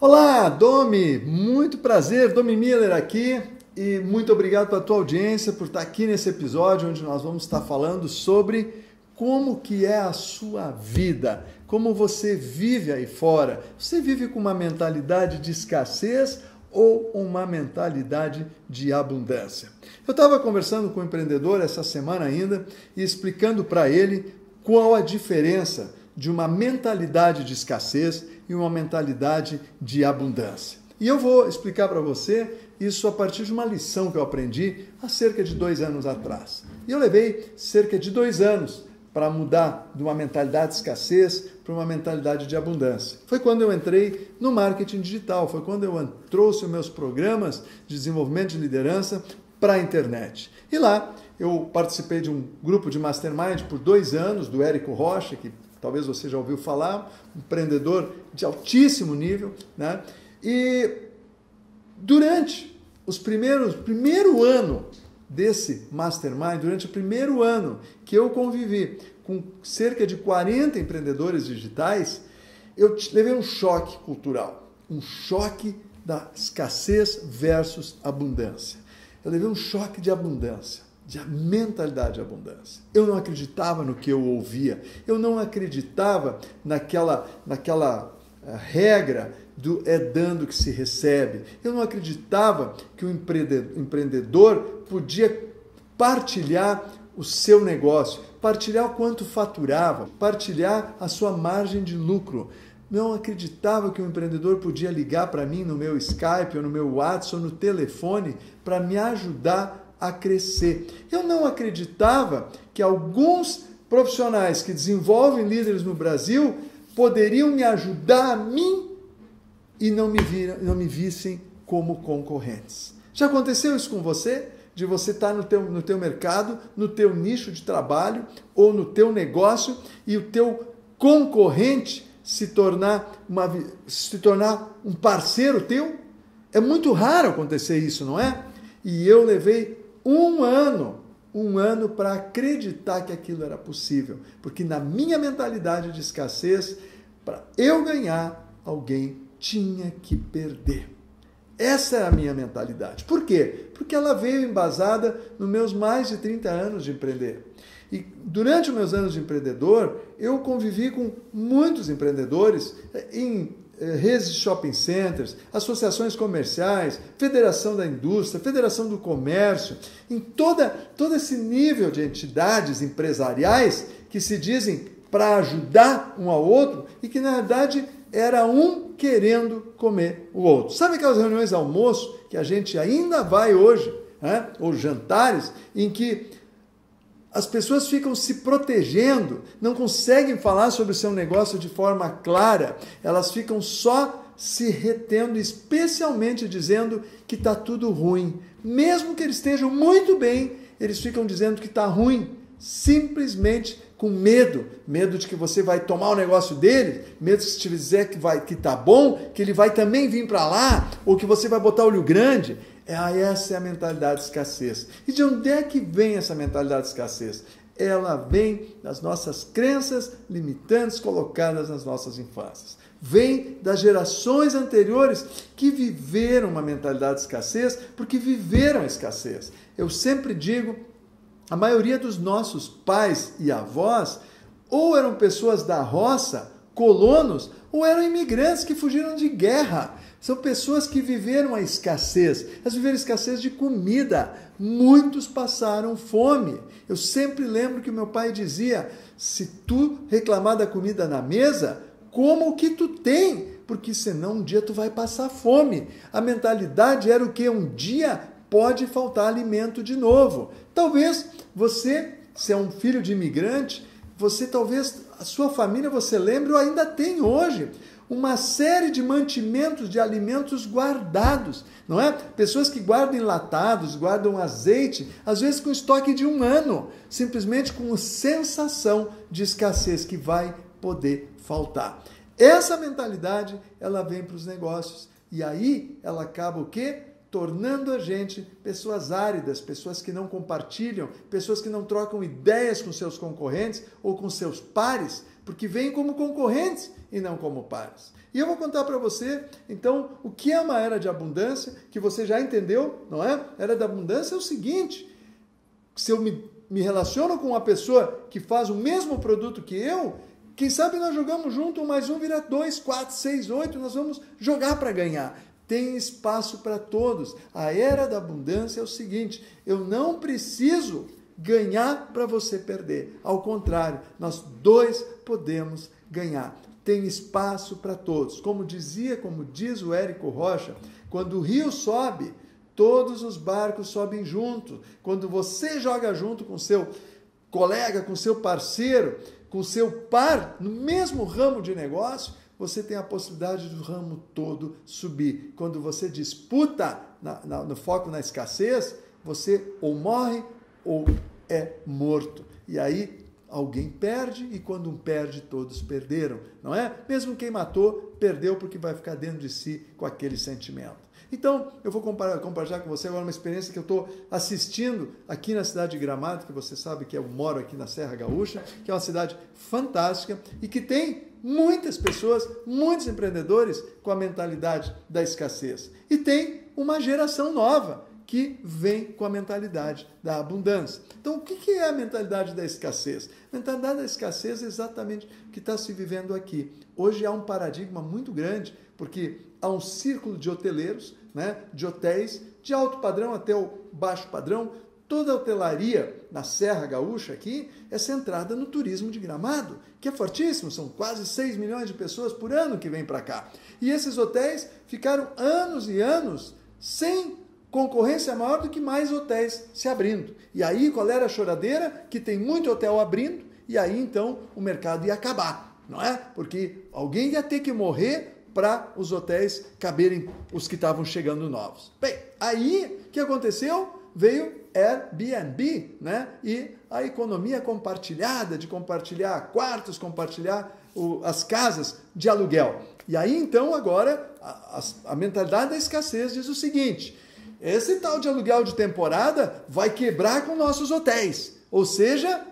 Olá, Domi, muito prazer, Domi Miller aqui e muito obrigado pela tua audiência, por estar aqui nesse episódio onde nós vamos estar falando sobre como que é a sua vida, como você vive aí fora. Você vive com uma mentalidade de escassez ou uma mentalidade de abundância? Eu estava conversando com um empreendedor essa semana ainda e explicando para ele qual a diferença de uma mentalidade de escassez e uma mentalidade de abundância. E eu vou explicar para você isso a partir de uma lição que eu aprendi há cerca de dois anos atrás. E eu levei cerca de dois anos para mudar de uma mentalidade de escassez para uma mentalidade de abundância. Foi quando eu entrei no marketing digital, foi quando eu trouxe os meus programas de desenvolvimento de liderança para a internet. E lá eu participei de um grupo de mastermind por dois anos, do Érico Rocha, que talvez você já ouviu falar, empreendedor de altíssimo nível, né? E durante os primeiros primeiro ano desse mastermind, durante o primeiro ano que eu convivi com cerca de 40 empreendedores digitais, eu levei um choque cultural, um choque da escassez versus abundância. Eu levei um choque de abundância de mentalidade de abundância. Eu não acreditava no que eu ouvia. Eu não acreditava naquela, naquela uh, regra do é dando que se recebe. Eu não acreditava que o empreendedor podia partilhar o seu negócio, partilhar o quanto faturava, partilhar a sua margem de lucro. Não acreditava que o empreendedor podia ligar para mim no meu Skype ou no meu WhatsApp ou no telefone para me ajudar a crescer. Eu não acreditava que alguns profissionais que desenvolvem líderes no Brasil poderiam me ajudar a mim e não me, viram, não me vissem como concorrentes. Já aconteceu isso com você? De você estar no teu, no teu mercado, no teu nicho de trabalho ou no teu negócio e o teu concorrente se tornar, uma, se tornar um parceiro teu? É muito raro acontecer isso, não é? E eu levei um ano, um ano para acreditar que aquilo era possível. Porque na minha mentalidade de escassez, para eu ganhar, alguém tinha que perder. Essa é a minha mentalidade. Por quê? Porque ela veio embasada nos meus mais de 30 anos de empreender. E durante os meus anos de empreendedor, eu convivi com muitos empreendedores em eh, redes de shopping centers, associações comerciais, Federação da Indústria, Federação do Comércio, em toda, todo esse nível de entidades empresariais que se dizem para ajudar um ao outro e que na verdade era um querendo comer o outro. Sabe aquelas reuniões almoço que a gente ainda vai hoje, né? ou jantares, em que as pessoas ficam se protegendo, não conseguem falar sobre o seu negócio de forma clara, elas ficam só se retendo, especialmente dizendo que está tudo ruim. Mesmo que eles estejam muito bem, eles ficam dizendo que está ruim, simplesmente com medo, medo de que você vai tomar o negócio dele, medo de que se te dizer que vai que tá bom, que ele vai também vir para lá, ou que você vai botar olho grande. É, essa é a mentalidade de escassez. E de onde é que vem essa mentalidade de escassez? Ela vem das nossas crenças limitantes colocadas nas nossas infâncias. Vem das gerações anteriores que viveram uma mentalidade de escassez porque viveram a escassez. Eu sempre digo, a maioria dos nossos pais e avós ou eram pessoas da roça, colonos, ou eram imigrantes que fugiram de guerra. São pessoas que viveram a escassez. Elas viveram a escassez de comida. Muitos passaram fome. Eu sempre lembro que meu pai dizia: se tu reclamar da comida na mesa, coma o que tu tem, porque senão um dia tu vai passar fome. A mentalidade era o que? Um dia pode faltar alimento de novo. Talvez você, se é um filho de imigrante, você talvez, a sua família, você lembre, ou ainda tem hoje uma série de mantimentos de alimentos guardados, não é? Pessoas que guardam enlatados, guardam azeite, às vezes com estoque de um ano, simplesmente com sensação de escassez que vai poder faltar. Essa mentalidade, ela vem para os negócios e aí ela acaba o quê? Tornando a gente pessoas áridas, pessoas que não compartilham, pessoas que não trocam ideias com seus concorrentes ou com seus pares, porque vêm como concorrentes e não como pares. E eu vou contar para você, então, o que é uma era de abundância, que você já entendeu, não é? Era da abundância é o seguinte: se eu me, me relaciono com uma pessoa que faz o mesmo produto que eu, quem sabe nós jogamos junto, um mais um vira dois, quatro, seis, oito, nós vamos jogar para ganhar. Tem espaço para todos. A era da abundância é o seguinte: eu não preciso ganhar para você perder. Ao contrário, nós dois podemos ganhar. Tem espaço para todos. Como dizia, como diz o Érico Rocha, quando o rio sobe, todos os barcos sobem junto. Quando você joga junto com seu colega, com seu parceiro, com seu par no mesmo ramo de negócio, você tem a possibilidade do ramo todo subir. Quando você disputa na, na, no foco na escassez, você ou morre ou é morto. E aí alguém perde e quando um perde, todos perderam, não é? Mesmo quem matou, perdeu porque vai ficar dentro de si com aquele sentimento. Então, eu vou compartilhar com você agora uma experiência que eu estou assistindo aqui na cidade de Gramado, que você sabe que eu moro aqui na Serra Gaúcha, que é uma cidade fantástica e que tem muitas pessoas, muitos empreendedores com a mentalidade da escassez. E tem uma geração nova que vem com a mentalidade da abundância. Então, o que é a mentalidade da escassez? A mentalidade da escassez é exatamente o que está se vivendo aqui. Hoje há um paradigma muito grande, porque há um círculo de hoteleiros, né, de hotéis, de alto padrão até o baixo padrão. Toda a hotelaria na Serra Gaúcha aqui é centrada no turismo de gramado, que é fortíssimo, são quase 6 milhões de pessoas por ano que vêm para cá. E esses hotéis ficaram anos e anos sem concorrência maior do que mais hotéis se abrindo. E aí qual era a choradeira? Que tem muito hotel abrindo, e aí então o mercado ia acabar, não é? Porque alguém ia ter que morrer para os hotéis caberem os que estavam chegando novos. Bem, aí o que aconteceu? Veio Airbnb, né? E a economia compartilhada, de compartilhar quartos, compartilhar o, as casas de aluguel. E aí então agora a, a, a mentalidade da escassez diz o seguinte: esse tal de aluguel de temporada vai quebrar com nossos hotéis. Ou seja,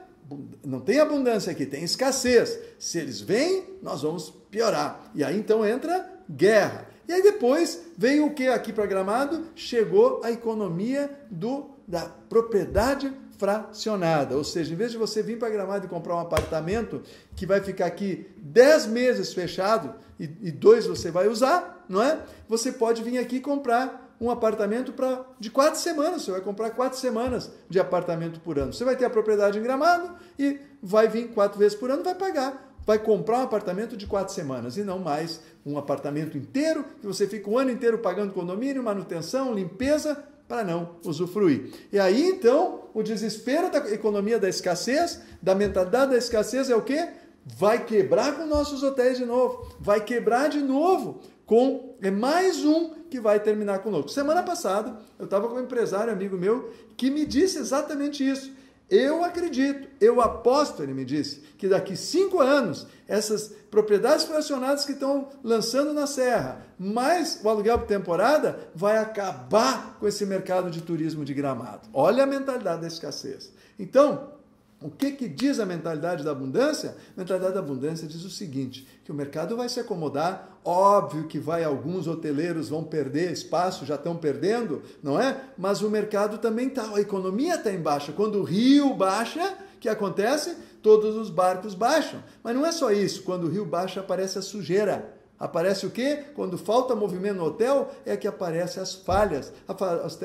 não tem abundância aqui, tem escassez. Se eles vêm, nós vamos piorar. E aí então entra guerra. E aí depois veio o que aqui para Gramado? Chegou a economia do, da propriedade fracionada. Ou seja, em vez de você vir para Gramado e comprar um apartamento que vai ficar aqui 10 meses fechado e, e dois você vai usar, não é? Você pode vir aqui comprar um apartamento para de quatro semanas. Você vai comprar quatro semanas de apartamento por ano. Você vai ter a propriedade em Gramado e vai vir quatro vezes por ano, vai pagar. Vai comprar um apartamento de quatro semanas e não mais um apartamento inteiro que você fica o ano inteiro pagando condomínio, manutenção, limpeza para não usufruir. E aí então o desespero da economia da escassez, da mentalidade da escassez é o quê? Vai quebrar com nossos hotéis de novo, vai quebrar de novo com é mais um que vai terminar conosco. Semana passada, eu estava com um empresário amigo meu que me disse exatamente isso. Eu acredito, eu aposto, ele me disse, que daqui cinco anos, essas propriedades fracionadas que estão lançando na Serra, mais o aluguel por temporada, vai acabar com esse mercado de turismo de gramado. Olha a mentalidade da escassez. Então, o que, que diz a mentalidade da abundância? A mentalidade da abundância diz o seguinte: que o mercado vai se acomodar, óbvio que vai alguns hoteleiros vão perder espaço, já estão perdendo, não é? Mas o mercado também está, a economia está em baixa. Quando o rio baixa, o que acontece? Todos os barcos baixam. Mas não é só isso, quando o rio baixa aparece a sujeira. Aparece o quê? Quando falta movimento no hotel, é que aparecem as falhas,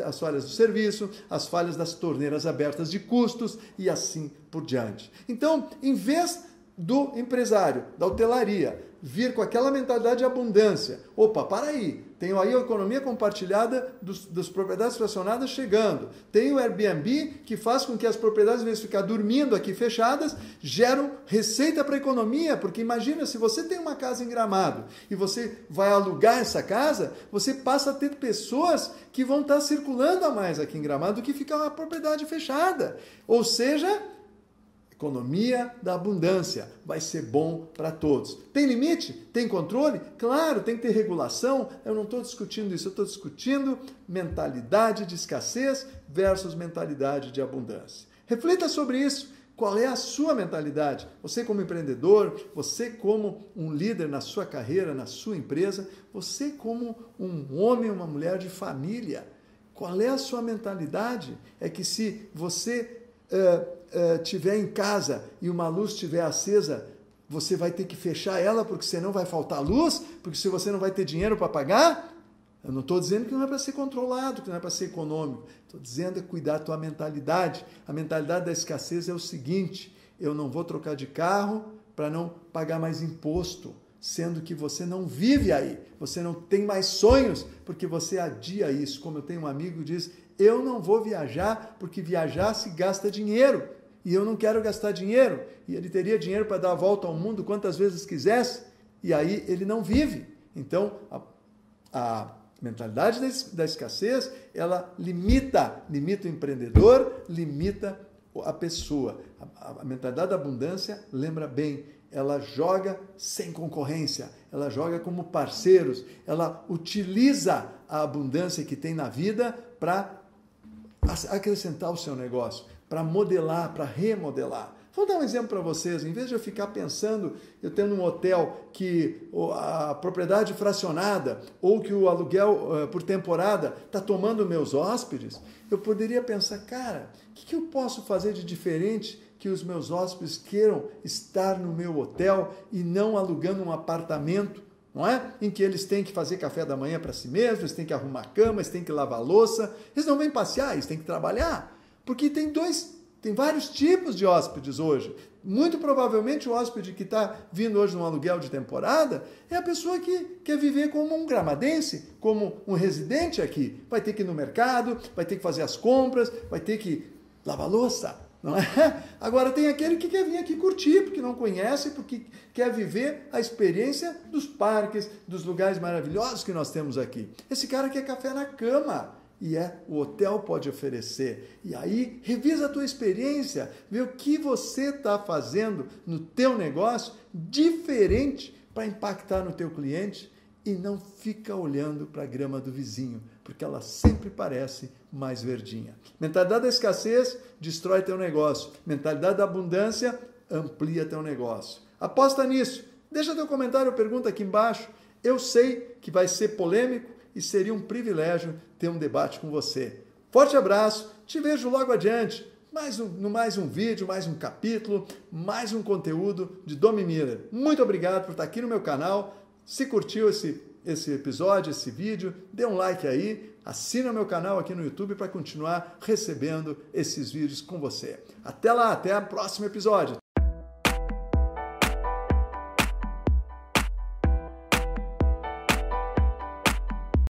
as falhas do serviço, as falhas das torneiras abertas de custos e assim por diante. Então, em vez do empresário, da hotelaria, vir com aquela mentalidade de abundância. Opa, para aí, tenho aí a economia compartilhada dos, das propriedades fracionadas chegando. Tem o Airbnb que faz com que as propriedades, em vez de ficar dormindo aqui fechadas, geram receita para a economia. Porque imagina, se você tem uma casa em Gramado e você vai alugar essa casa, você passa a ter pessoas que vão estar circulando a mais aqui em Gramado do que ficar uma propriedade fechada. Ou seja, Economia da abundância vai ser bom para todos. Tem limite? Tem controle? Claro, tem que ter regulação. Eu não estou discutindo isso, eu estou discutindo mentalidade de escassez versus mentalidade de abundância. Reflita sobre isso. Qual é a sua mentalidade? Você, como empreendedor, você, como um líder na sua carreira, na sua empresa, você, como um homem, uma mulher de família. Qual é a sua mentalidade? É que se você uh, uh, tiver em casa e uma luz estiver acesa, você vai ter que fechar ela porque senão vai faltar luz, porque se você não vai ter dinheiro para pagar. Eu não estou dizendo que não é para ser controlado, que não é para ser econômico. Estou dizendo é cuidar da tua mentalidade. A mentalidade da escassez é o seguinte: eu não vou trocar de carro para não pagar mais imposto, sendo que você não vive aí, você não tem mais sonhos, porque você adia isso. Como eu tenho um amigo que diz: eu não vou viajar porque viajar se gasta dinheiro e eu não quero gastar dinheiro. E ele teria dinheiro para dar a volta ao mundo quantas vezes quisesse e aí ele não vive. Então, a, a mentalidade da escassez, ela limita, limita o empreendedor, limita a pessoa. A, a, mentalidade da abundância, lembra bem, ela joga sem concorrência, ela joga como parceiros, ela utiliza a abundância que tem na vida para acrescentar o seu negócio, para modelar, para remodelar. Vou dar um exemplo para vocês. Em vez de eu ficar pensando, eu tendo um hotel que a propriedade fracionada ou que o aluguel uh, por temporada está tomando meus hóspedes, eu poderia pensar, cara, o que, que eu posso fazer de diferente que os meus hóspedes queiram estar no meu hotel e não alugando um apartamento não é? Em que eles têm que fazer café da manhã para si mesmos, eles têm que arrumar cama, eles têm que lavar louça, eles não vêm passear, eles têm que trabalhar. Porque tem dois, tem vários tipos de hóspedes hoje. Muito provavelmente o hóspede que está vindo hoje num aluguel de temporada é a pessoa que quer viver como um gramadense, como um residente aqui. Vai ter que ir no mercado, vai ter que fazer as compras, vai ter que lavar louça, não é? Agora tem aquele que quer vir aqui curtir, porque não conhece, porque quer viver a experiência dos parques, dos lugares maravilhosos que nós temos aqui. Esse cara quer café na cama. E é o hotel pode oferecer. E aí, revisa a tua experiência, vê o que você está fazendo no teu negócio diferente para impactar no teu cliente e não fica olhando para a grama do vizinho, porque ela sempre parece mais verdinha. Mentalidade da escassez destrói teu negócio. Mentalidade da abundância amplia teu negócio. Aposta nisso. Deixa teu comentário ou pergunta aqui embaixo. Eu sei que vai ser polêmico e seria um privilégio ter um debate com você. Forte abraço, te vejo logo adiante. Mais um, no mais um vídeo, mais um capítulo, mais um conteúdo de Domi Miller. Muito obrigado por estar aqui no meu canal. Se curtiu esse, esse episódio, esse vídeo, dê um like aí, assina o meu canal aqui no YouTube para continuar recebendo esses vídeos com você. Até lá, até o próximo episódio.